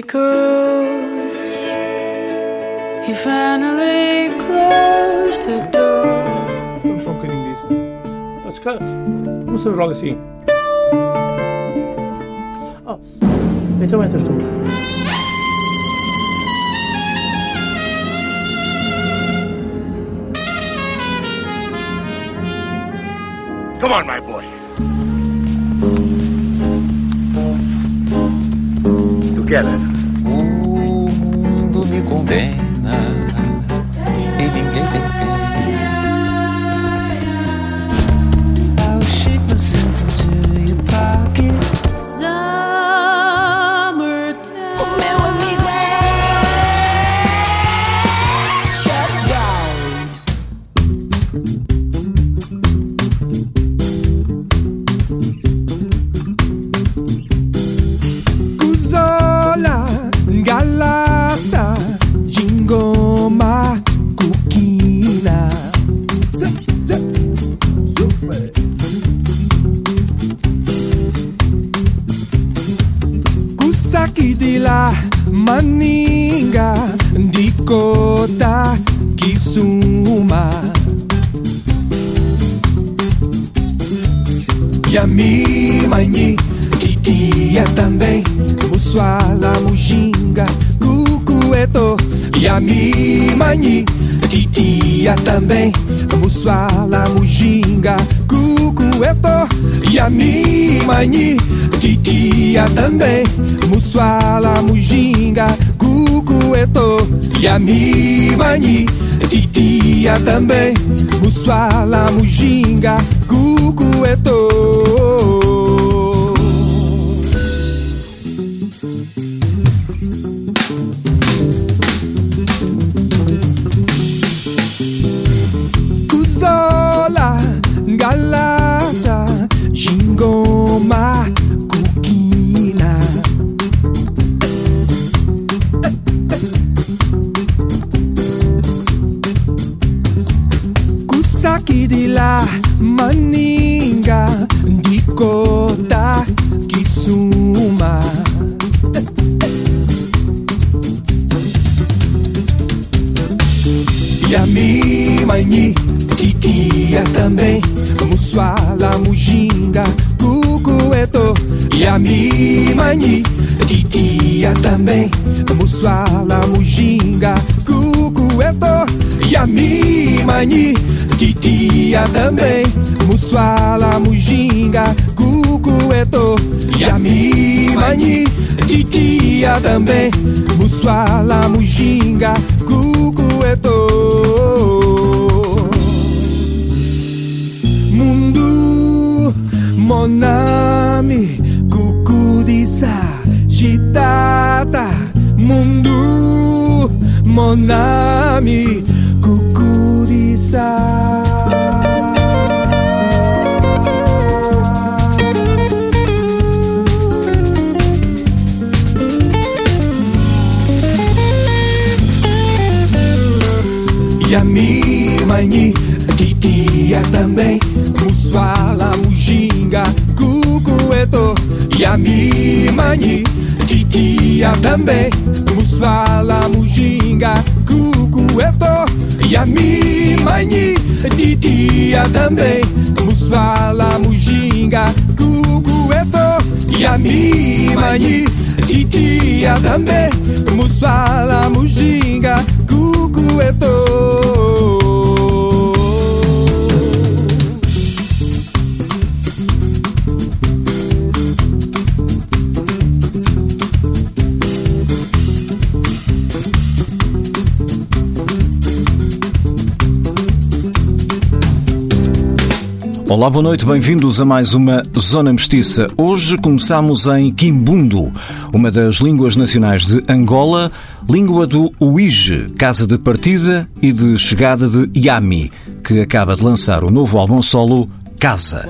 because he finally closed the door. Vamos só um bocadinho disso. Mas, cara, vamos fazer logo assim. Oh, então entras tu. Come on, my boy. Together. O mundo Yami Manyi, Titia também, Muswala Mujinga, Cucueto, Yami Manyi, Titia também, Muswala Mujinga, Cucueto, Yami Manyi, Titia também, Muswala Mujinga, Cucueto, Yami Manyi, Titia também, Muswala Mujinga, Cucueto. Manyi, Titia também, Muswala Mujinga, Cucueto. Yami Manyi, Titia também, Muswala Mujinga, Cucueto. Mundu Monami Kukudisa Jitata Mundu Monami Kukudisa Yami Manyi Titia também Muswala Mujinga Cucueto. Yami Manyi Titia também Muswala Mujinga Cucueto Yami Manyi Titia também. Muswala Mujinga Cucueto Yami Manyi Titia também. Muswala Mujinga Olá, boa noite, bem-vindos a mais uma Zona Mestiça. Hoje começamos em Quimbundo, uma das línguas nacionais de Angola, língua do Uige, casa de partida e de chegada de Yami, que acaba de lançar o novo álbum solo Casa.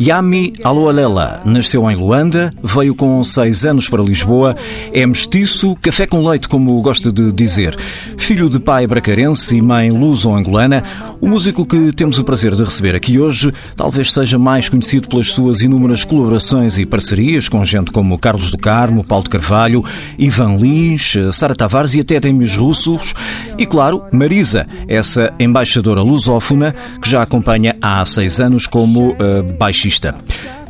Yami Aloalela nasceu em Luanda, veio com seis anos para Lisboa, é mestiço, café com leite, como gosta de dizer. Filho de pai bracarense e mãe luso-angolana, o músico que temos o prazer de receber aqui hoje talvez seja mais conhecido pelas suas inúmeras colaborações e parcerias com gente como Carlos do Carmo, Paulo de Carvalho, Ivan Lins, Sara Tavares e até Demis Russos e, claro, Marisa, essa embaixadora lusófona que já acompanha há seis anos como uh, baixista.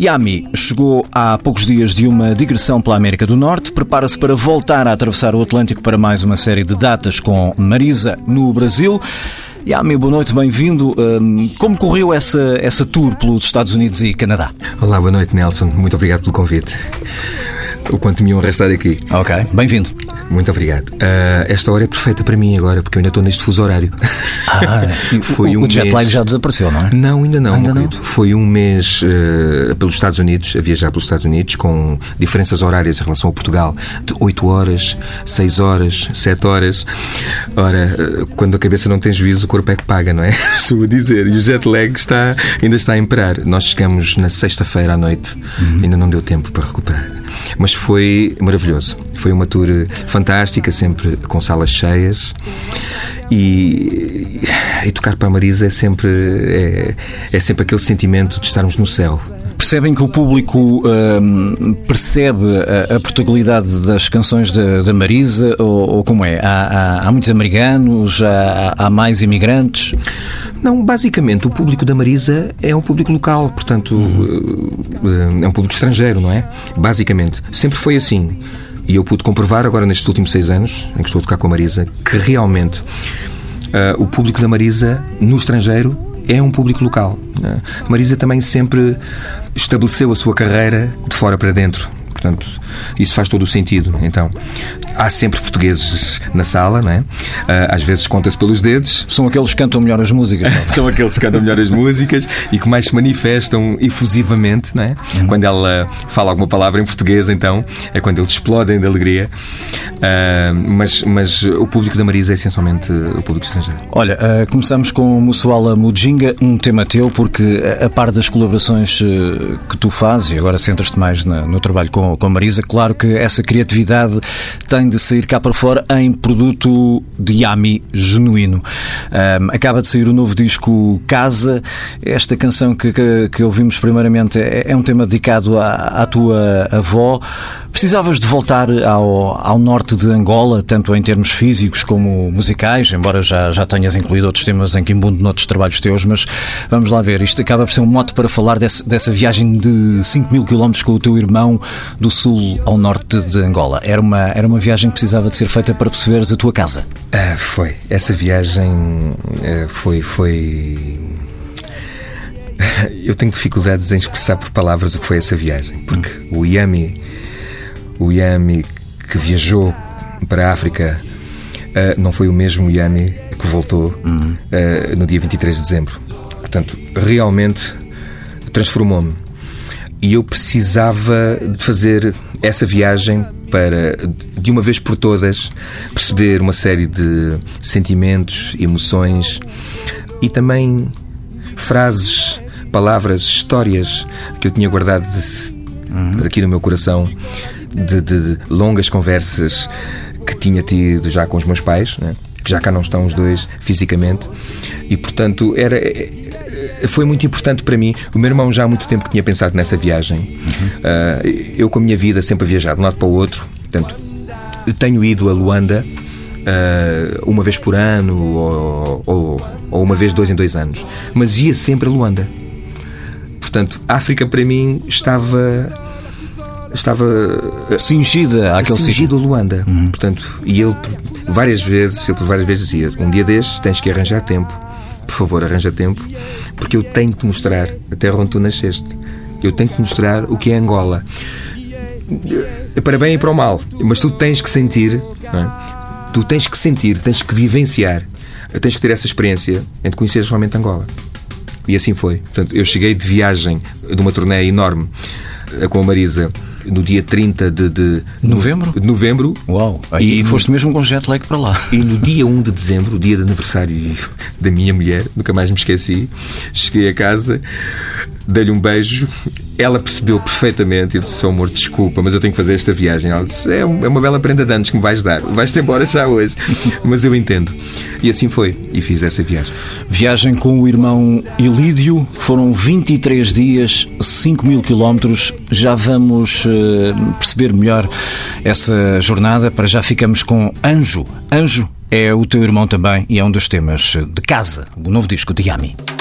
Yami chegou há poucos dias de uma digressão pela América do Norte, prepara-se para voltar a atravessar o Atlântico para mais uma série de datas com Marisa no Brasil. Yami, boa noite, bem-vindo. Um, como correu essa, essa tour pelos Estados Unidos e Canadá? Olá, boa noite, Nelson. Muito obrigado pelo convite. O quanto me honra estar aqui. Ok, bem-vindo. Muito obrigado. Uh, esta hora é perfeita para mim agora, porque eu ainda estou neste fuso horário. Ah, Foi o, um o jet lag já desapareceu, não é? Não, ainda não, ainda não? Foi um mês uh, pelos Estados Unidos, a viajar pelos Estados Unidos, com diferenças horárias em relação a Portugal, de 8 horas, 6 horas, 7 horas. Ora, uh, quando a cabeça não tem juízo, o corpo é que paga, não é? Estou a dizer. E o jet lag está, ainda está a imperar. Nós chegamos na sexta-feira à noite, uhum. ainda não deu tempo para recuperar. Mas foi maravilhoso. Foi uma tour fantástica, sempre com salas cheias. E, e tocar para a Marisa é sempre, é, é sempre aquele sentimento de estarmos no céu. Percebem que o público hum, percebe a, a das canções da, Marisa? Ou, ou, como é? Há, há, há muitos americanos? Há, há mais imigrantes? Não, basicamente o público da Marisa é um público local, portanto uhum. é um público estrangeiro, não é? Basicamente. Sempre foi assim. E eu pude comprovar agora nestes últimos seis anos, em que estou a tocar com a Marisa, que realmente uh, o público da Marisa no estrangeiro é um público local. Né? Marisa também sempre estabeleceu a sua carreira de fora para dentro. Portanto, isso faz todo o sentido. Então, há sempre portugueses na sala, não é? Ah, às vezes conta-se pelos dedos. São aqueles que cantam melhor as músicas. É? São aqueles que cantam melhor as músicas e que mais se manifestam efusivamente, não é? Uhum. Quando ela fala alguma palavra em português, então, é quando eles explodem de alegria. Uh, mas, mas o público da Marisa é essencialmente o público estrangeiro. Olha, uh, começamos com Mussuala Mujinga, um tema teu, porque a par das colaborações que tu fazes, e agora centras-te mais no trabalho com, com a Marisa, claro que essa criatividade tem de sair cá para fora em produto de Yami genuíno. Um, acaba de sair o novo disco Casa. Esta canção que, que, que ouvimos primeiramente é, é, um tema dedicado à, à tua avó. Precisavas de voltar ao, ao norte de Angola, tanto em termos físicos como musicais, embora já, já tenhas incluído outros temas em Kimbundo noutros trabalhos teus, mas vamos lá ver. Isto acaba por ser um mote para falar desse, dessa viagem de 5 mil quilómetros com o teu irmão do sul ao norte de Angola. Era uma, era uma viagem que precisava de ser feita para perceberes a tua casa. Ah, foi. Essa viagem ah, foi. foi... Eu tenho dificuldades em expressar por palavras o que foi essa viagem, porque o Yami o Yami que viajou para a África uh, não foi o mesmo Yami que voltou uhum. uh, no dia 23 de dezembro. Portanto, realmente transformou-me. E eu precisava de fazer essa viagem para, de uma vez por todas, perceber uma série de sentimentos, emoções e também frases, palavras, histórias que eu tinha guardado de, uhum. aqui no meu coração de, de longas conversas que tinha tido já com os meus pais, né? que já cá não estão os dois fisicamente, e portanto era foi muito importante para mim. O meu irmão já há muito tempo que tinha pensado nessa viagem. Uhum. Uh, eu, com a minha vida, sempre a viajar de um lado para o outro. Portanto, tenho ido a Luanda uh, uma vez por ano ou, ou, ou, uma vez dois em dois anos. Mas ia sempre a Luanda. Portanto, a África para mim estava estava eh, cingida àquele cingido a Luanda. Uhum. Portanto, e ele várias vezes, ele por várias vezes dizia: um dia destes tens que arranjar tempo, por favor, arranja tempo, porque eu tenho que mostrar a terra onde tu nasceste. Eu tenho que mostrar o que é Angola. Eh, para bem e para o mal, mas tu tens que sentir, é? tu tens que sentir, tens que vivenciar, tens que ter essa experiência em te conheceres realmente Angola. E assim foi. Portanto, eu cheguei de viagem de uma turnê enorme eh, com a Marisa no dia 30 de, de novembro. De novembro. Uau! E, e foste mesmo com jet lag para lá. E no dia 1 de dezembro, o dia de aniversário da minha mulher, nunca mais me esqueci, cheguei a casa. Dei-lhe um beijo. Ela percebeu perfeitamente e disse: "Sou amor, desculpa, mas eu tenho que fazer esta viagem. Ela disse: É é uma bela prenda de anos que me vais dar. Vais-te embora já hoje. Mas eu entendo. E assim foi. E fiz essa viagem. Viagem com o irmão Ilídio, foram 23 dias, 5 mil quilómetros. Já vamos eh, perceber melhor essa jornada. Para já ficamos com Anjo. Anjo é o teu irmão também e é um dos temas de casa, o novo disco de Yami.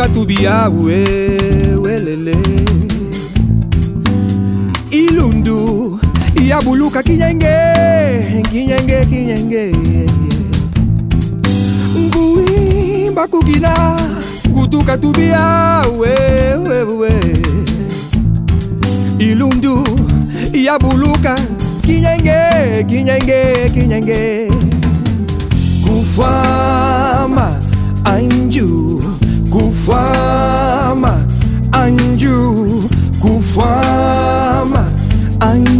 Kutuka tubia we welele. Ilundu yabuluka kinyenge kinyenge kinyenge. Kuimba kukina kutuka tubia we we we. Ilundu yabuluka kinyenge kinyenge kinyenge. Kufama anju kufama anju kufama anju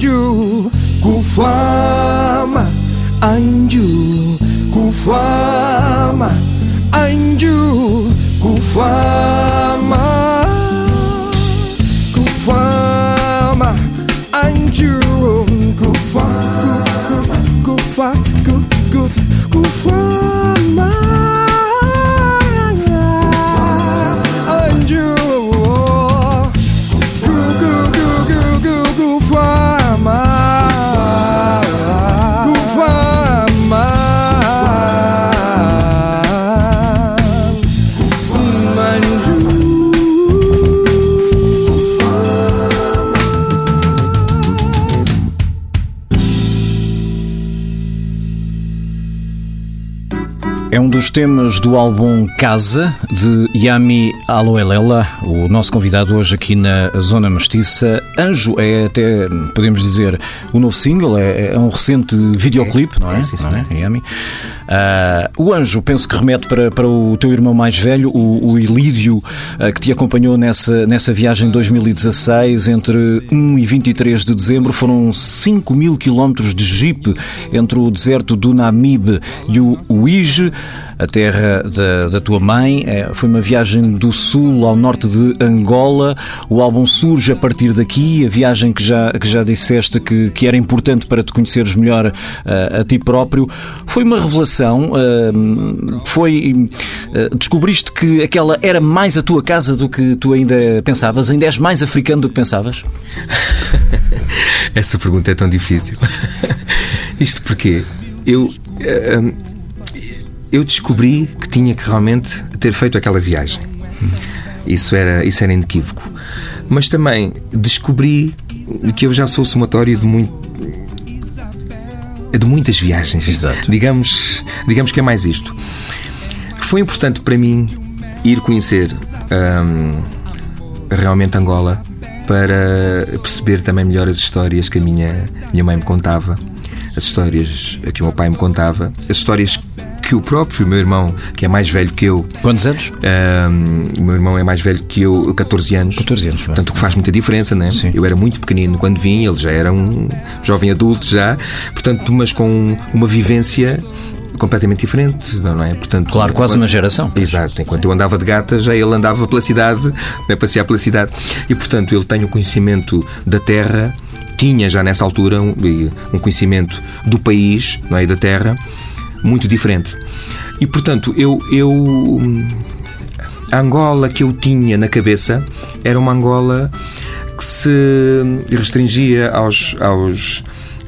anju kufama anju kufama anju kufama dos temas do álbum Casa, de Yami Aloelela, o nosso convidado hoje aqui na Zona Mestiça. Anjo é até, podemos dizer, o novo single, é, é um recente videoclipe, não é? é, sim, não é, Yami? Ah, o Anjo, penso que remete para, para o teu irmão mais velho, o, o Ilídio, ah, que te acompanhou nessa, nessa viagem de 2016, entre 1 e 23 de dezembro. Foram 5 mil quilómetros de jeep entre o deserto do Namibe e o Uige, a terra da, da tua mãe. É, foi uma viagem do sul ao norte de Angola. O álbum surge a partir daqui. A viagem que já, que já disseste que, que era importante para te conheceres melhor ah, a ti próprio. Foi uma revelação. ah, foi. ah, descobriste que aquela era mais a tua casa do que tu ainda pensavas? Ainda és mais africano do que pensavas? Essa pergunta é tão difícil. Isto porque eu. Eu descobri que tinha que realmente ter feito aquela viagem. Isso era, isso era inequívoco. Mas também descobri que eu já sou somatório de muito de muitas viagens. Exato. Digamos, digamos que é mais isto. Foi importante para mim ir conhecer hum, realmente Angola para perceber também melhor as histórias que a minha, minha mãe me contava, as histórias que o meu pai me contava, as histórias que o próprio meu irmão, que é mais velho que eu, Quantos anos? hum, o meu irmão é mais velho que eu, 14 anos. 14 anos, bem. Portanto, o que faz muita diferença, né? Sim. Eu era muito pequenino quando vim, ele já era um jovem adulto já, portanto, mas com uma vivência completamente diferente, não é? Portanto, Claro, quase enquanto- uma geração. Exato, enquanto eu andava de gata, já ele andava pela cidade, a passear pela cidade. E portanto, ele tem o conhecimento da terra, tinha já nessa altura um, um conhecimento do país, não é? E da terra, muito diferente. E portanto, eu. eu a Angola que eu tinha na cabeça era uma Angola que se restringia aos, aos,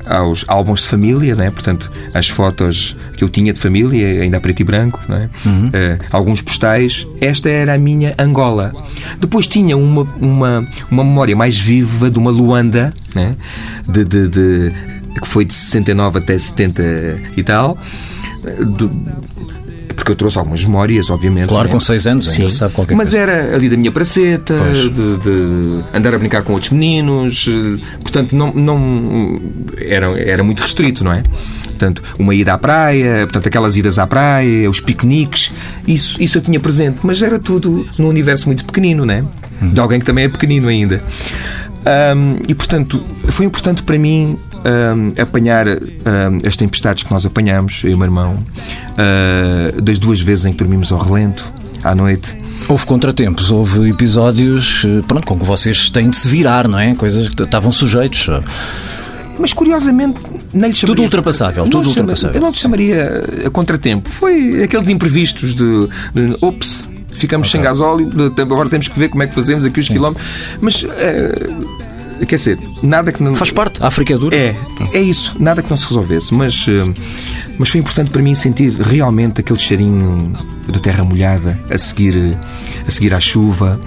aos álbuns de família, né? portanto, as fotos que eu tinha de família, ainda a preto e branco, né? Eh, alguns postais. Esta era a minha Angola. Depois tinha uma, uma, uma memória mais viva de uma Luanda, né? de, de, de- que foi de 69 até 70 e tal. Do- porque eu trouxe algumas memórias, obviamente. Claro, né? com seis anos Sim. sabe qualquer Mas coisa. era ali da minha praceta, de, de andar a brincar com outros meninos, portanto, não, não era, era muito restrito, não é? Portanto, uma ida à praia, portanto, aquelas idas à praia, os piqueniques, isso, isso eu tinha presente, mas era tudo num universo muito pequenino, não é? De alguém que também é pequenino ainda. Ahm, e portanto, foi importante para mim apanhar ahm, as tempestades que nós apanhamos, eu e o meu irmão, ah, das duas vezes em que dormimos ao relento, à noite. Houve contratempos, houve episódios eh, pronto, com que vocês têm de se virar, não é? Coisas que estavam sujeitos. Mas curiosamente, nem lhe chamaria. Tudo ultrapassável, tudo ultrapassável. Eu não te chamaria a contratempo. Foi aqueles imprevistos de. de ops, ficamos sem gasóleo, agora temos que ver como é que fazemos aqui os quilómetros. Mas. eh, quer dizer, nada que não. Faz parte, a África é dura. É, é isso, nada que não se resolvesse, mas, eh, mas foi importante para mim sentir realmente aquele cheirinho de terra molhada a seguir, a seguir à chuva,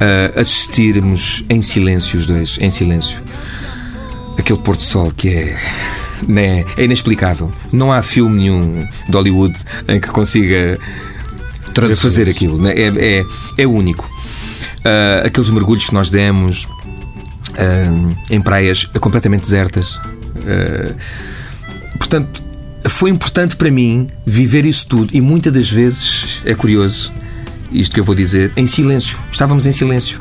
eh, assistirmos em silêncio os dois, em silêncio. Aquele pôr do sol que é. Né, é inexplicável. Não há filme nenhum de Hollywood em que consiga Traduzir. fazer aquilo. né? É, é, é único. Ah, aqueles mergulhos que nós demos ah, em praias completamente desertas. Ah, portanto, foi importante para mim viver isso tudo e muitas das vezes, é curioso, isto que eu vou dizer, em silêncio. Estávamos em silêncio.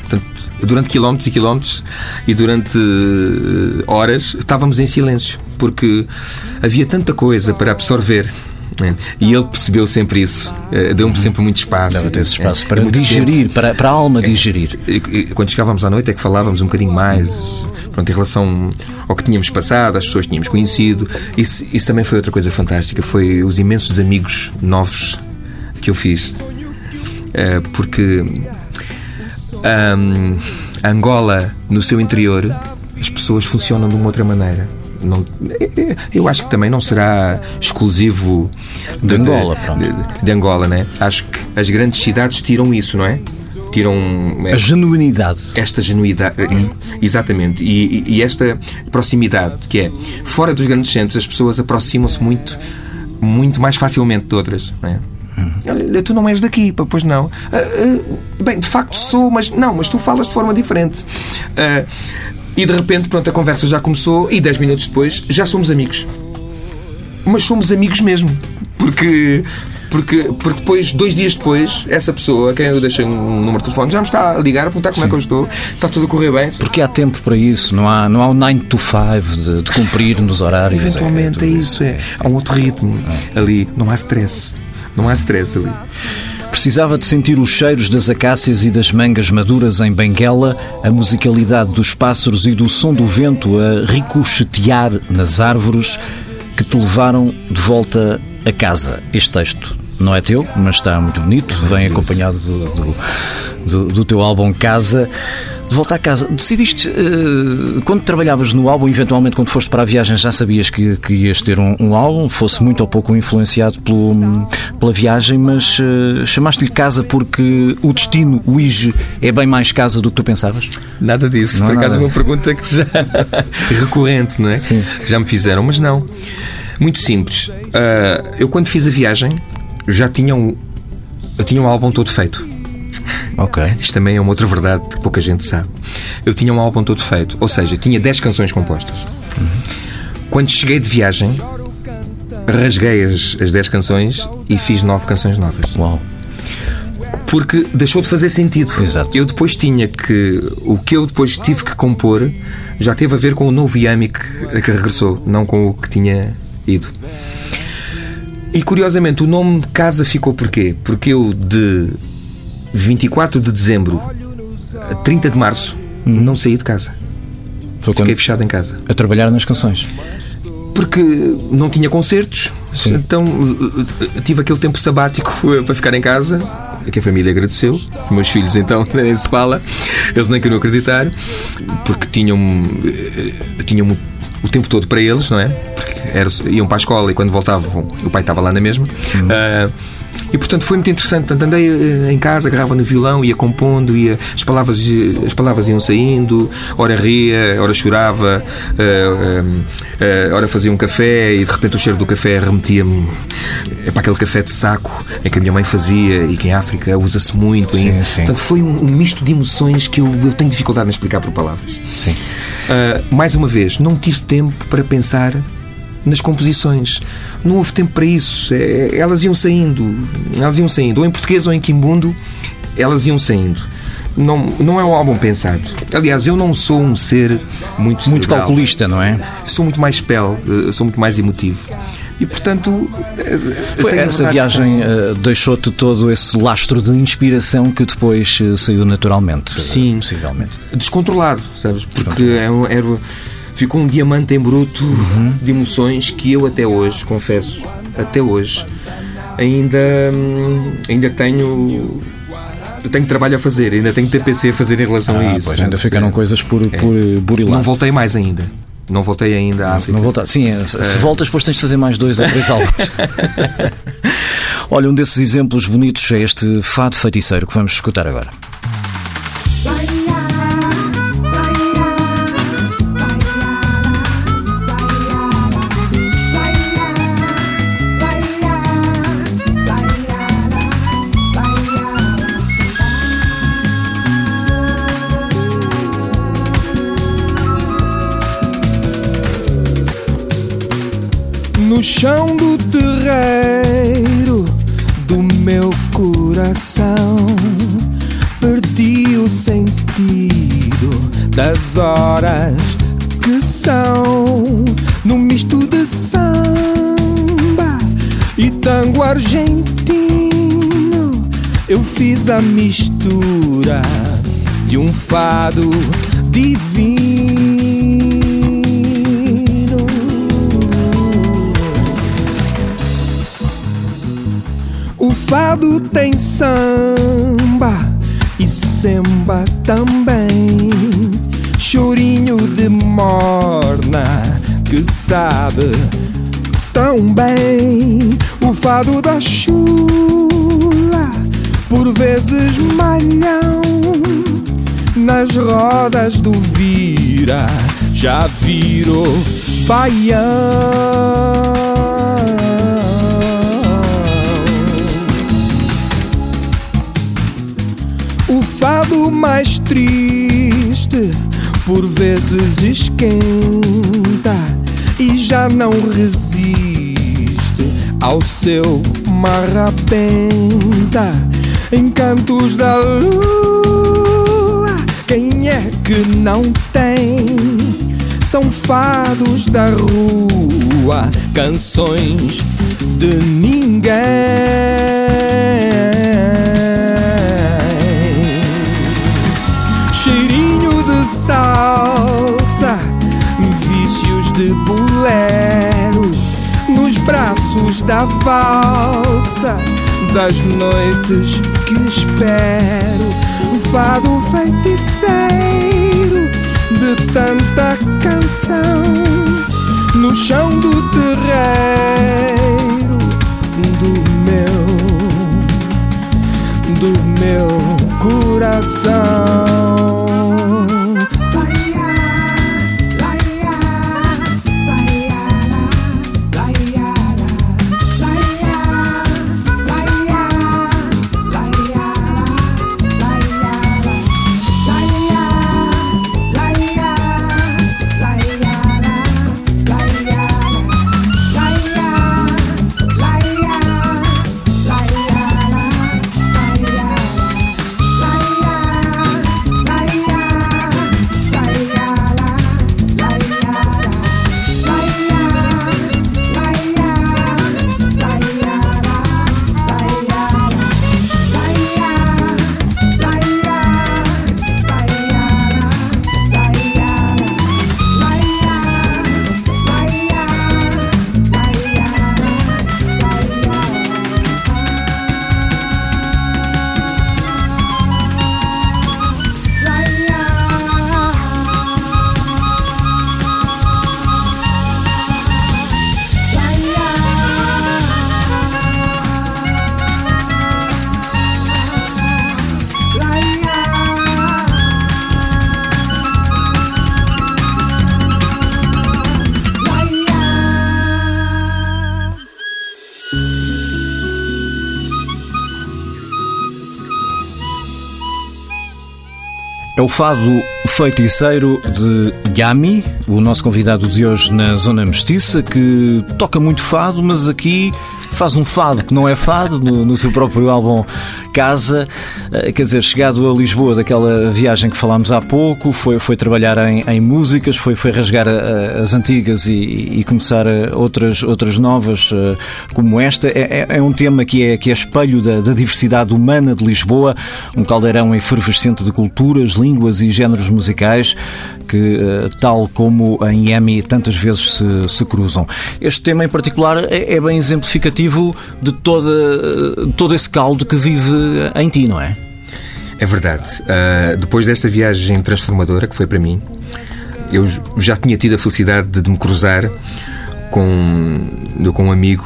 Portanto, durante quilómetros e quilómetros e durante eh, horas estávamos em silêncio, porque havia tanta coisa para absorver. Né? E ele percebeu sempre isso, eh, deu-me sempre muito espaço. Deve ter esse espaço Eh, para muito digerir, para, para a alma digerir. quando chegávamos à noite é que falávamos um bocadinho mais pronto, em relação ao que tínhamos passado, às pessoas que tínhamos conhecido. Isso, isso também foi outra coisa fantástica. Foi os imensos amigos novos que eu fiz. Eh, porque ahm, Angola, no seu interior, as pessoas funcionam de uma outra maneira. Não, eu acho que também não será exclusivo De Angola, pronto. de, de Angola, né? Acho que as grandes cidades tiram isso, não é? Tiram A genuinidade. esta genuidade, exatamente, e, e- esta proximidade, que é fora dos grandes centros, as pessoas aproximam-se muito, muito mais facilmente de outras. Não é? Olha, tu não és daqui, pois não. Ah, ah, bem, de facto sou, mas não, mas tu falas de forma diferente. Ah, e de repente, pronto, a conversa já começou e 10 minutos depois já somos amigos. Mas somos amigos mesmo. Porque, porque, porque depois, dois dias depois, essa pessoa, a quem eu deixei um número de telefone, já me está a ligar, a perguntar como é que eu estou, está tudo a correr bem. Porque há tempo para isso, não há, não há o 9 to 5 de, de cumprir nos horários. Eventualmente é, tudo isso, é. Há um outro ritmo ali. Não há stress. Não há stress ali. Precisava de sentir os cheiros das acácias e das mangas maduras em Benguela, a musicalidade dos pássaros e do som do vento a ricochetear nas árvores que te levaram de volta a casa. Este texto não é teu, mas está muito bonito, vem acompanhado do, do- do, do teu álbum Casa. De volta à casa, decidiste, eh, quando trabalhavas no álbum, eventualmente quando foste para a viagem, já sabias que, que ias ter um, um álbum, fosse muito ou pouco influenciado pelo, pela viagem, mas eh, chamaste-lhe casa porque o destino, o IGE, é bem mais casa do que tu pensavas? Nada disso. Não Por acaso é nada. uma pergunta que já recorrente, não é? Sim. Já me fizeram, mas não. Muito simples. Ah, eu quando fiz a viagem já tinha um, eu tinha um álbum todo feito. Ok. Isto também é uma outra verdade que pouca gente sabe. Eu tinha um álbum todo feito, ou seja, tinha 10 canções compostas. Quando cheguei de viagem, rasguei as, as 10 canções e fiz 9 canções novas. Uau. Porque deixou de fazer sentido. Exato. Eu depois tinha que. O que eu depois tive que compor já teve a ver com o novo Yami que, que regressou, não com o que tinha ido. E curiosamente, o nome de casa ficou porquê? Porque eu de 24 de dezembro a 30 de março não saí de casa. Foi Fiquei quando, fechado em casa. a trabalhar nas canções. Porque não tinha concertos, então uh, uh, tive aquele tempo sabático uh, para ficar em casa, que a família agradeceu. Meus filhos, então, nem se fala, eles nem queriam acreditar, porque tinham, uh, tinham o- tempo todo para eles, não é? Porque era- iam para a escola e quando voltavam, o pai estava lá na mesma. Uh, e portanto foi muito interessante. Portanto, andei eh, em casa, agarrava no violão, ia compondo, ia, as, palavras, as palavras iam saindo, ora ria, ora chorava, eh, eh, ora fazia um café e de repente o cheiro do café remetia-me para aquele café de saco em que a minha mãe fazia e que em África usa-se muito ainda. sim. Portanto, foi um, um misto de emoções que eu, eu tenho dificuldade em explicar por palavras. Sim. Uh, mais uma vez, não tive tempo para pensar nas composições. Não houve tempo para isso. É, elas iam saindo. Elas iam saindo. Ou em português ou em quimbundo, elas iam saindo. Não, não é um álbum pensado. Aliás, eu não sou um ser muito Muito cerebral. calculista, não é? Sou muito mais pele, eh, sou muito mais emotivo. E portanto. eh, Foi essa viagem eh, deixou-te todo esse lastro de inspiração que depois saiu naturalmente. Sim. Possivelmente. descontrolado, sabes? Porque é um- era, ficou um diamante em bruto de emoções que eu até hoje, confesso, até hoje, ainda, hum, ainda tenho. Eu tenho trabalho a fazer, ainda tenho TPC a fazer em relação Ah, a isso. pois, ainda ficaram coisas por, por eh, burilar. Não voltei mais ainda. Não voltei ainda à África. Não voltar. Sim, é, se se voltas, depois tens de fazer mais dois ou três álbuns. Olha, um desses exemplos bonitos é este fado feiticeiro que vamos escutar agora. Coração. Perdi o sentido das horas que são. No misto de samba e tango argentino eu fiz a mistura de um fado divino fado tem samba e samba também. Chorinho de morna que sabe tão bem. O fado da chula, por vezes malhão. Nas rodas do vira, já virou baião. Fado mais triste por vezes esquenta e já não resiste ao seu marrapenta. Encantos da lua, quem é que não tem? São fados da rua, canções de ninguém. Das noites que espero. fado feiticeiro de tanta canção no chão do terreiro do meu, do meu coração. O fado feiticeiro de Yami, o nosso convidado de hoje na Zona Mestiça, que toca muito fado, mas aqui faz um fado que não é fado no, no seu próprio álbum Casa. Eh, Quer dizer, chegado a Lisboa daquela viagem que falámos há pouco, foi, foi trabalhar em, em músicas, foi, foi rasgar a- as antigas e, e começar a outras, outras novas eh, como esta. É, é- é um tema que é, que é espelho da, da diversidade humana de Lisboa, um caldeirão efervescente de culturas, línguas e géneros musicais que, eh, tal como em Yemi, tantas vezes se, se cruzam. Este tema em particular é, é bem exemplificativo de toda, todo esse caldo que vive em ti, não é? É verdade. Ah, depois desta viagem transformadora que foi para mim, eu já tinha tido a felicidade de, de me cruzar com, com um amigo,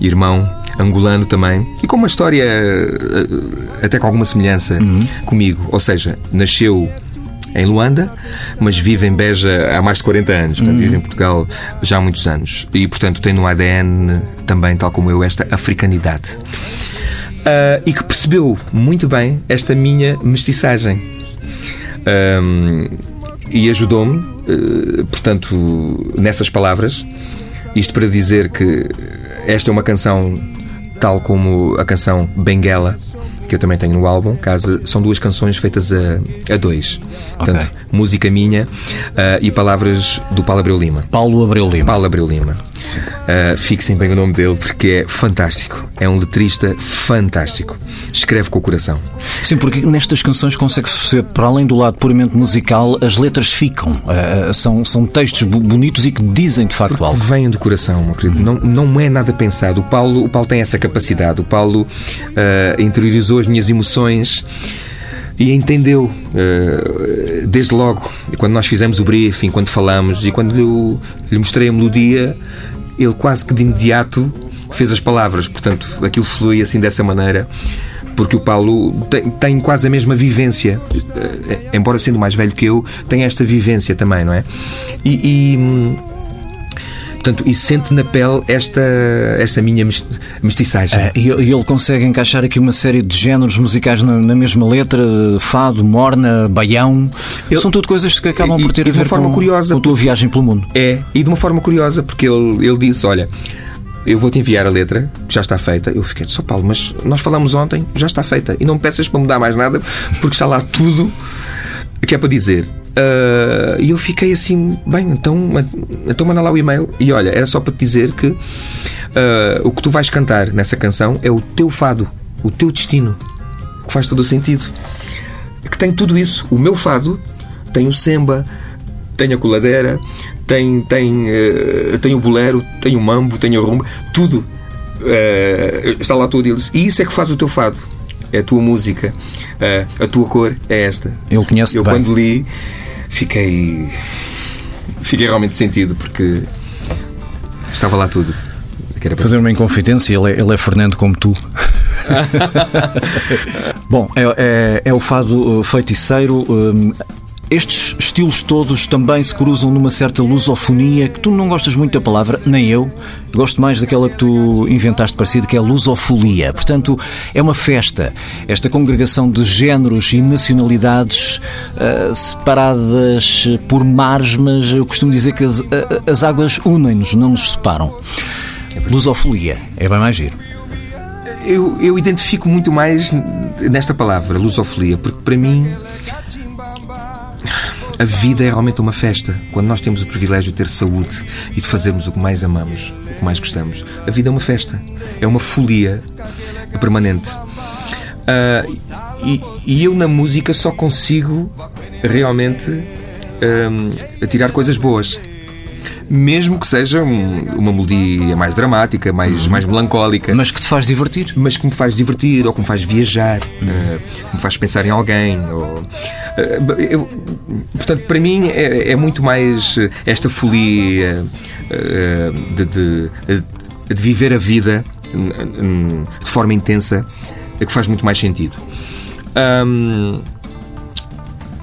irmão, angolano também, e com uma história ah, até com alguma semelhança comigo. Ou seja, nasceu em Luanda, mas vive em Beja há mais de 40 anos. Portanto, vive em Portugal já há muitos anos. E, portanto, tem no ADN também, tal como eu, esta africanidade. Ah, e que percebeu muito bem esta minha mestiçagem. Ahm, e ajudou-me, eh, portanto, nessas palavras. Isto para dizer que esta é uma canção tal como a canção Benguela, que eu também tenho no álbum. Casa, são duas canções feitas a, a dois. Portanto, música minha ah, e palavras do Paulo Abreu Lima. Paulo Abreu Lima. Paulo Abreu Lima. Uh, fixem bem o nome dele porque é fantástico. É um letrista fantástico. Escreve com o coração. Sim, porque nestas canções consegue-se perceber, para além do lado puramente musical, as letras ficam. Ah, são, são textos bonitos e que dizem de facto algo. Vêm do coração, meu querido. Não, não é nada pensado. O Paulo, o Paulo tem essa capacidade. O Paulo uh, interiorizou as minhas emoções e entendeu uh, desde logo. Quando nós fizemos o briefing, quando falamos e quando lhe, lhe mostrei a melodia, ele quase que de imediato fez as palavras. Portanto, aquilo flui assim dessa maneira. Porque o Paulo tem, tem quase a mesma vivência, eh, embora sendo mais velho que eu, tem esta vivência também, não é? E, e, hum, Portanto, e sente na pele esta, esta minha mes- mestiçagem. Ah, E ele consegue encaixar aqui uma série de géneros musicais na, na mesma letra, fado, morna, baião. Ele- São tudo coisas que acabam E- por ter a de uma ver forma com, curiosa, com a tua viagem pelo mundo. É, e de uma forma curiosa, porque ele, ele disse: Olha, eu vou-te enviar a letra, que já está feita. Eu fiquei, só Paulo, mas nós falamos ontem, já está feita. E não me peças para mudar mais nada, porque está lá tudo que é para dizer. Ah, E eu fiquei assim, bem, então, então manda lá o e-mail. E olha, era só para te dizer que ah, o que tu vais cantar nessa canção é o teu fado, o teu destino, que faz todo o sentido. Que tem tudo isso. O meu fado tem o semba, tem a coladeira, tem, tem, eh, tem o bolero, tem o mambo, tem a rumba, tudo. Está lá tudo. E E isso é que faz o teu fado. é a tua música, a tua cor é esta. Ele conhece Eu bem. quando li fiquei fiquei realmente sentido porque estava lá tudo. Fazer uma inconfidência, ele é, ele é Fernando como tu. Bom, é, é- é o fado feiticeiro. Estes estilos todos também se cruzam numa certa lusofonia, que tu não gostas muito da palavra, nem eu. Gosto mais daquela que tu inventaste parecido, que é a lusofolia. Portanto, é uma festa. Esta congregação de géneros e nacionalidades ah, separadas por mares, mas eu costumo dizer que as, a- as águas unem-nos, não nos separam. Lusofolia. É bem mais giro. Eu, eu identifico muito mais nesta palavra, lusofolia, porque para mim a vida é realmente uma festa. Quando nós temos o privilégio de ter saúde e de fazermos o que mais amamos, o que mais gostamos, a vida é uma festa. É uma folia permanente. Ah, e, e eu na música só consigo realmente hum, tirar coisas boas. Mesmo que seja um- uma melodia mais dramática, mais, mais melancólica Mas que te faz divertir. mas que me faz divertir, ou que me faz viajar, eh, que me faz pensar em alguém. Ou, eh, eu- portanto, para mim é, é muito mais eh, esta folia de, de- de viver a vida de forma intensa eh, que faz muito mais sentido. Hum,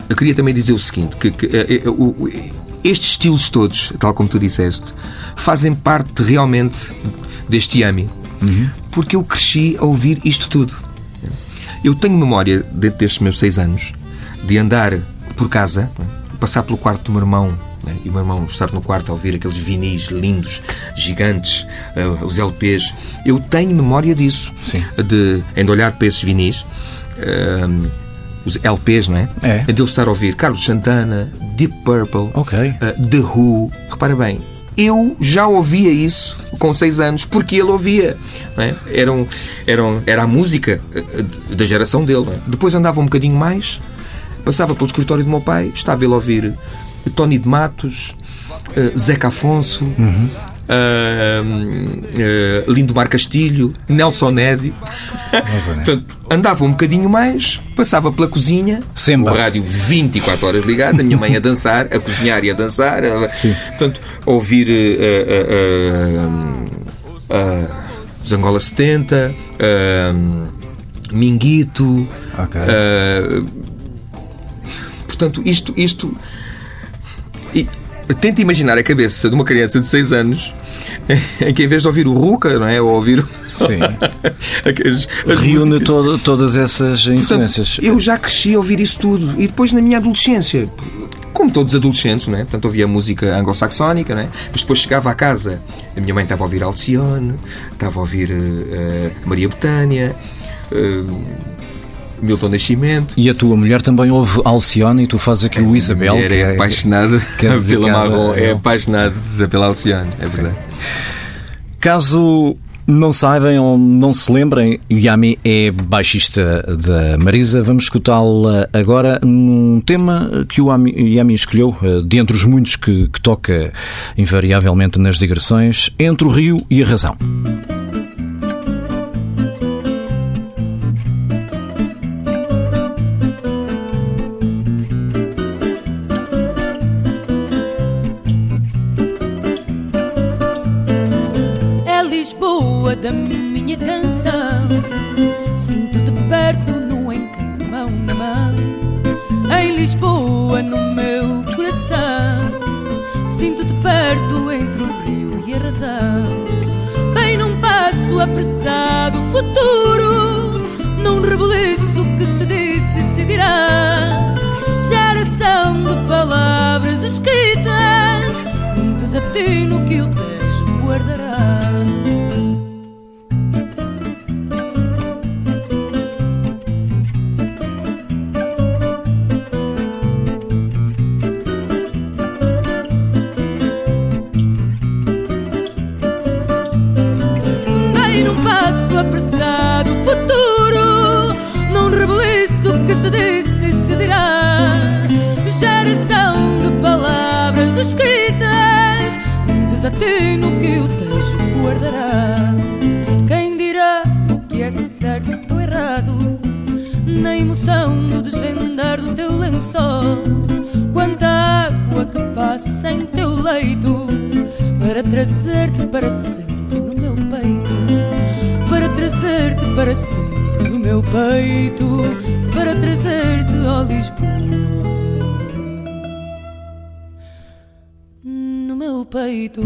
eu queria também dizer o seguinte: que, que, o- o- estes estilos todos, tal como tu disseste, fazem parte realmente deste Yami. Porque eu cresci a ouvir isto tudo. Eu tenho memória, dentro destes meus seis anos, de andar por casa, passar pelo quarto do meu irmão né, e o meu irmão estar no quarto a ouvir aqueles vinis lindos, gigantes, eh, os LPs. Eu tenho memória disso. Sim. De, de olhar para esses vinis. eh, os LPs, não é? É. De eu estar a ouvir Carlos Santana, Deep Purple, Ok. uh, The Who. Repara bem, eu já ouvia isso com seis anos porque ele ouvia. é? Eram, eram, era a música uh, da geração dele. é? Depois andava um bocadinho mais, passava pelo escritório do meu pai, estava ele a ouvir Tony de Matos, uh, Zeca Afonso. Uh, uh, Lindomar Castilho, Nelson Nedi. Portanto, andava um bocadinho mais, passava pela cozinha, Semba. o rádio 24 horas ligado, a minha mãe a dançar, a cozinhar e a dançar. Portanto, a ouvir eh, eh, eh, eh, os Angola 70, eh, Minguito. Ok. eh, portanto, isto. isto e, tenta imaginar a cabeça de uma criança de 6 anos em que, em vez de ouvir o Ruca, não é? Ou ouvir. o- Sim. as- as Reúne todo- todas essas Portanto, influências. eu já cresci a ouvir isso tudo. E depois, na minha adolescência, como todos os adolescentes, não é? Portanto, ouvia música anglo-saxónica, não é? Mas depois chegava à casa, a minha mãe estava a ouvir Alcione, estava a ouvir eh, Maria Betânia, eh, Milton Nascimento. E a tua mulher também ouve Alcione e tu fazes aqui o Isabel. A mulher que é apaixonada que é pela é apaixonada pela Alcione, é verdade. Caso não saibam ou não se lembrem, Yami é baixista da Marisa. Vamos escutá-la agora num tema que o Ami- Yami escolheu, eh, de entre os muitos que, que toca invariavelmente nas digressões, Entre o Rio e a Razão. Se disse e se dirá. Geração de palavras escritas, um desatino que o Tejo guardará. Quem dirá o que é certo ou errado? do teu lençol, quanta água que passa em teu leito, para trazer-te para sempre no meu peito, para trazer-te para sempre no meu peito, para trazer-te a Lisboa. No meu peito.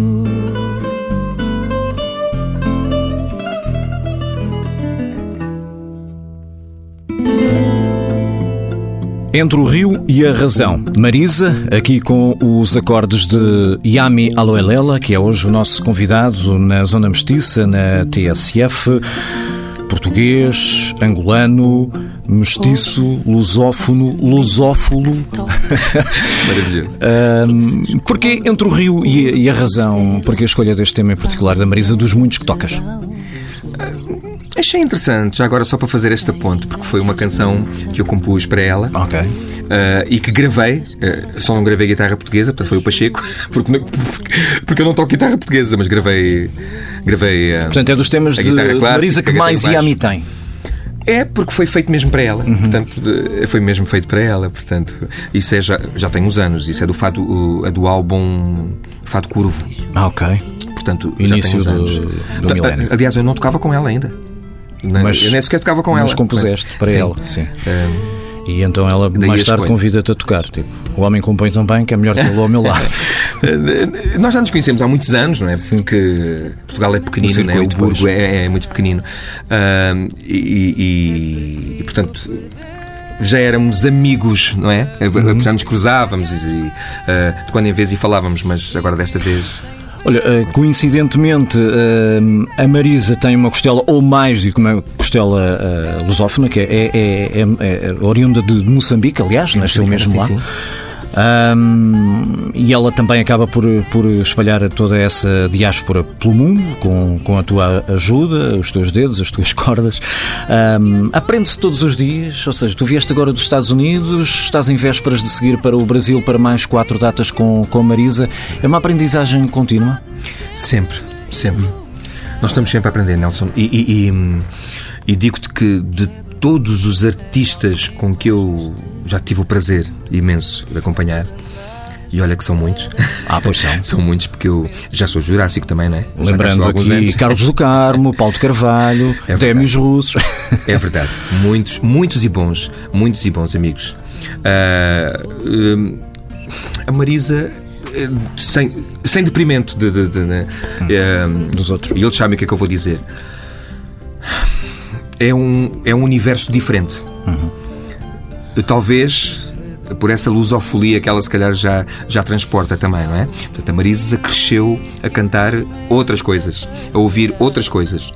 Entre o Rio e a Razão. Marisa, aqui com os acordes de Yami Aloelela, que é hoje o nosso convidado na Zona Mestiça, na TSF. Português, angolano, mestiço, lusófono, lusófilo. Maravilhoso. Um, porquê entre o Rio e a, e a Razão? Porquê a escolha deste tema em particular da Marisa, dos muitos que tocas? Achei interessante, já agora só para fazer esta ponte, porque foi uma canção que eu compus para ela. Ok. Uh, e que gravei, uh, só não gravei guitarra portuguesa, portanto foi o Pacheco, porque, porque eu não toco guitarra portuguesa, mas gravei. gravei uh, Portanto, é dos temas de clássica, Marisa que mais. Yami tem. É porque foi feito mesmo para ela, portanto de- foi mesmo feito para ela, portanto isso é já, já tem uns anos, isso é do fado, o- é do álbum Fado Curvo, Ah, ok. portanto Início já tem uns do- anos. do Ta- milénio. Aliás, eu não tocava com ela ainda. Nem- Mas- eu nem sequer tocava com ela. Mas compuseste Mas- para sim. ela, sim. Uh, E então ela Daí mais tarde convida-te a tocar. Tipo, o homem compõe tão bem que é melhor tê-lo ao meu lado. Nós já nos conhecemos há muitos anos, não é? Porque Portugal é pequenino, O não é? o Burgo é, é muito pequenino. Uh, e, e- e, portanto. Já éramos amigos, não é? Uhum. Já nos cruzávamos e, uh, de quando em vez e falávamos, mas agora desta vez Olha, eh, coincidentemente, eh, a Marisa tem uma costela, ou mais do que uma costela eh, lusófona, que é, é- é- é- é oriunda de, Moçambique, aliás, nasceu mesmo sim, lá. sim. Ahm, e ela também acaba por, por espalhar toda essa diáspora pelo mundo, com, com a tua ajuda, os teus dedos, as tuas cordas. Ahm, Aprende-se todos os dias, ou seja, tu vieste agora dos Estados Unidos, estás em vésperas de seguir para o Brasil para mais quatro datas com, com a Marisa. É uma aprendizagem contínua? Sempre, sempre. Nós estamos sempre a aprender, Nelson. E, e- e, hum, e digo-te que de todos os artistas com que eu já tive o prazer imenso de acompanhar, e olha que são muitos. Ah, pois são. são muitos, porque eu já sou jurássico também, não é? Lembrando aqui anos. Carlos do Carmo, Paulo de Carvalho, É. Démios Russos. É verdade. Muitos, muitos e bons. Muitos e bons amigos. Ah, hum, a Marisa. eh, Sem, sem deprimento de, de- de- de- eh, Dos outros. E eles sabem o que é que eu vou dizer. É um, é um universo diferente. Talvez por essa lusofolia que ela se calhar já, já transporta também, não é? Portanto, a Marisa cresceu a cantar outras coisas, a ouvir outras coisas.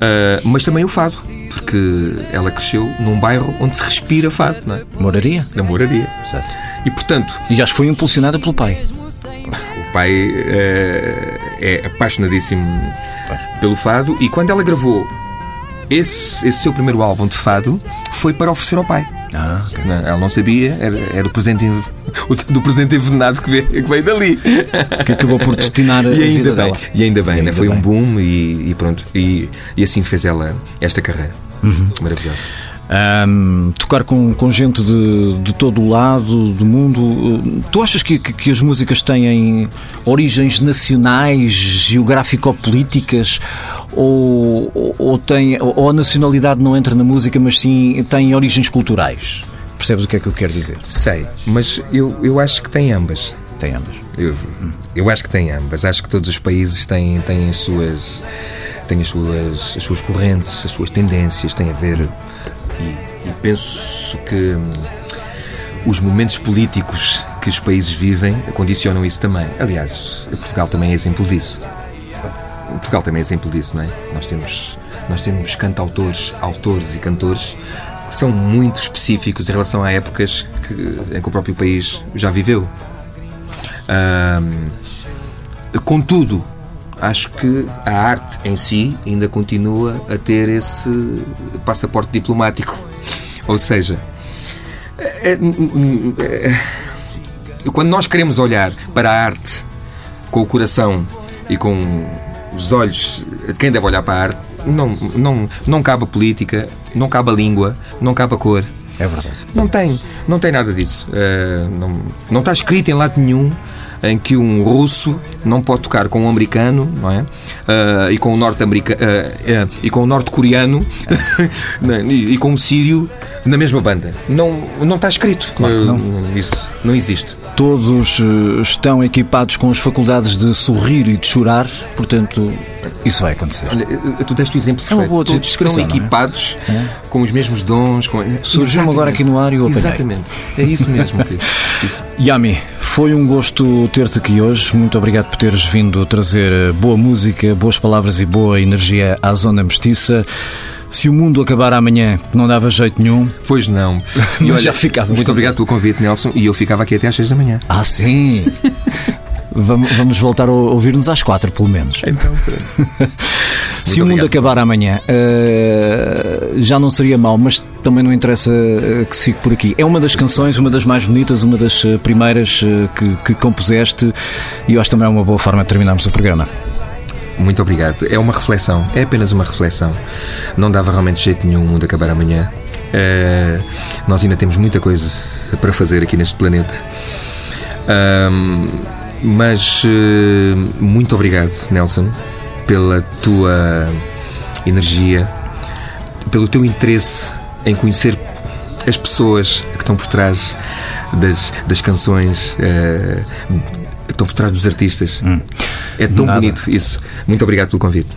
Ah, mas também o fado, porque ela cresceu num bairro onde se respira fado, não é? Moraria. Na moraria. Certo. E portanto, E acho que foi impulsionada pelo pai. o pai eh, é apaixonadíssimo pelo fado e quando ela gravou esse, esse seu primeiro álbum de fado foi para oferecer ao pai. Ah, Não, ela não sabia, era, era o presente do presente envenenado que veio, que veio dali. que acabou por destinar a E ainda vida bem, dela. e ainda bem, E né? ainda foi bem. um boom e, e pronto. E, e assim fez ela esta carreira. Uhum. Maravilhosa. Ahm, tocar com, com gente de, de todo o lado do mundo. uh, Tu achas que, que, que as músicas têm origens nacionais, geográfico-políticas? Ou, ou, ou, tem, ou a nacionalidade não entra na música, mas sim tem origens culturais? Percebes o que é que eu quero dizer? Sei, mas eu, eu acho que tem ambas. Tem ambas. Eu, eu acho que tem ambas. Acho que todos os países têm, têm as suas têm as suas, as suas correntes, as suas tendências, têm a ver. E, e penso que hum, os momentos políticos que os países vivem condicionam isso também. Aliás, Portugal também é exemplo disso. Portugal também é exemplo disso, não é? Nós temos, nós temos cantautores, autores e cantores que são muito específicos em relação a épocas que, em que o próprio país já viveu. Ahm, contudo, acho que a arte em si ainda continua a ter esse passaporte diplomático. Ou seja, é- é- é- quando nós queremos olhar para a arte com o coração e com os olhos de quem deve olhar para a arte, não, não, não cabe a política, não cabe a língua, não cabe a cor. É verdade. Não tem, não tem nada disso. Não, não está escrito em lado nenhum em que um russo não pode tocar com um americano, não é? Eh, e com um norte-americano e com um norte-coreano e, e com um sírio na mesma banda. Não, não está escrito. Claro não. Eh, Isso não existe. Todos eh, estão equipados com as faculdades de sorrir e de chorar, portanto, isso vai acontecer. Olha, eh, tu deste o exemplo É uma perfeito. boa Todos estão é? equipados com os mesmos dons. Com... Surgiu-me Exatamente. agora aqui no ar e eu apanhei. Exatamente. É isso mesmo. Isso. Yami, foi um gosto ter-te aqui hoje. Muito obrigado por teres vindo trazer eh, boa música, boas palavras e boa energia à Zona Mestiça. Se o mundo acabar amanhã, não dava jeito nenhum. Pois não. Mas já ficávamos Muito obrigado pelo convite, Nelson. E eu ficava aqui até às 6 da manhã. Ah, sim! Vamos, vamos voltar a ouvir-nos às quatro, pelo menos. Então, pronto. Se o mundo obrigado. acabar amanhã, eh, já não seria mau, mas também não interessa eh, que se fique por aqui. É uma das canções, uma das mais bonitas, uma das eh, primeiras que, que compuseste e eu acho também é uma boa forma de terminarmos o programa. Muito obrigado. É uma reflexão, é apenas uma reflexão. Não dava realmente jeito nenhum o mundo acabar amanhã. Eh, nós ainda temos muita coisa para fazer aqui neste planeta. Ahm, mas eh, muito obrigado, Nelson, pela tua energia, pelo teu interesse em conhecer as pessoas que estão por trás das, das canções, eh, que estão por trás dos artistas. É tão Nada. bonito isso. Muito obrigado pelo convite.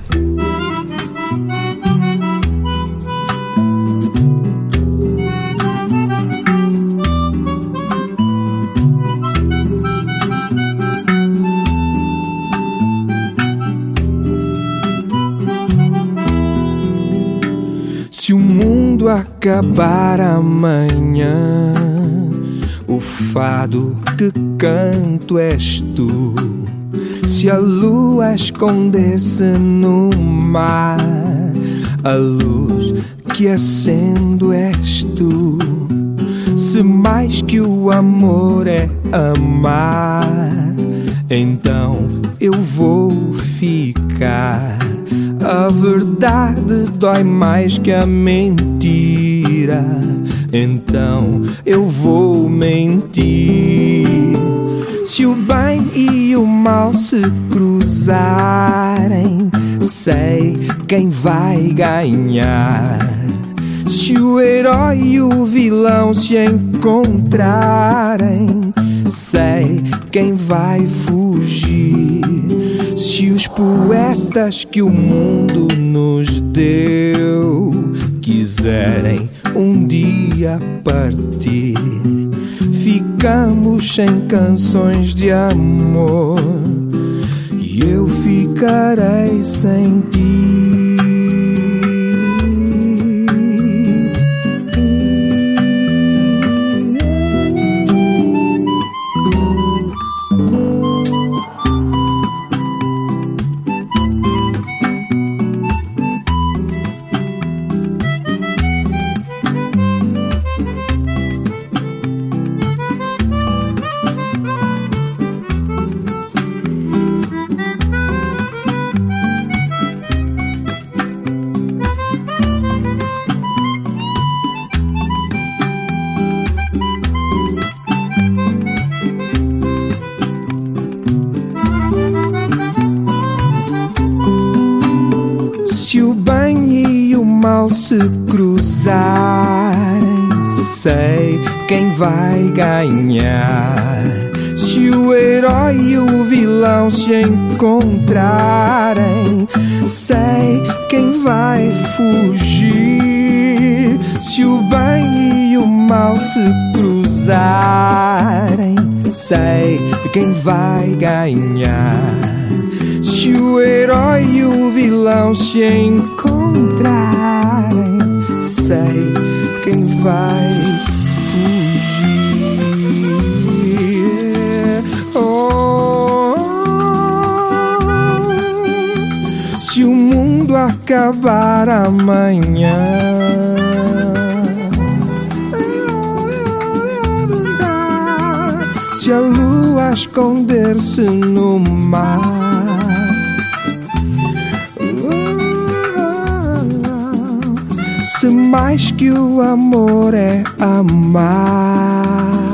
Acabar amanhã, o fado que canto és tu. Se a lua esconder-se no mar, a luz que acendo és tu. Se mais que o amor é amar, então eu vou ficar. A verdade dói mais que a mentira, então eu vou mentir. Se o bem e o mal se cruzarem, sei quem vai ganhar. Se o herói e o vilão se encontrarem, sei quem vai fugir. Se os poetas que o mundo nos deu quiserem um dia partir, ficamos sem canções de amor e eu ficarei sem ti. Quem vai ganhar. Se o herói e o vilão se encontrarem, sei quem vai fugir. Se o bem e o mal se cruzarem, sei quem vai ganhar. Se o herói e o vilão se encontrarem, sei quem vai mundo acabar amanhã. Se a lua esconder-se no mar, Se mais que o amor é amar.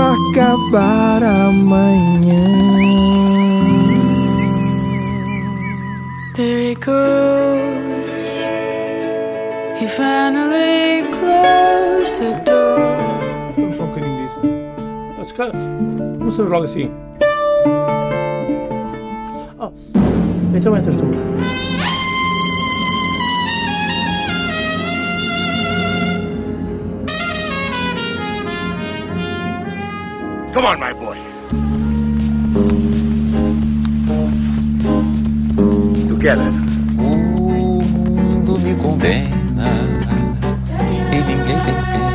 Acabar amanhã. There he goes. He finally closed the door. Vamos só um bocadinho disso. Mas, cara, não se roda assim. Ah, então entras tu. Come on, my boy. Together. O mundo me condena e ninguém tem pena.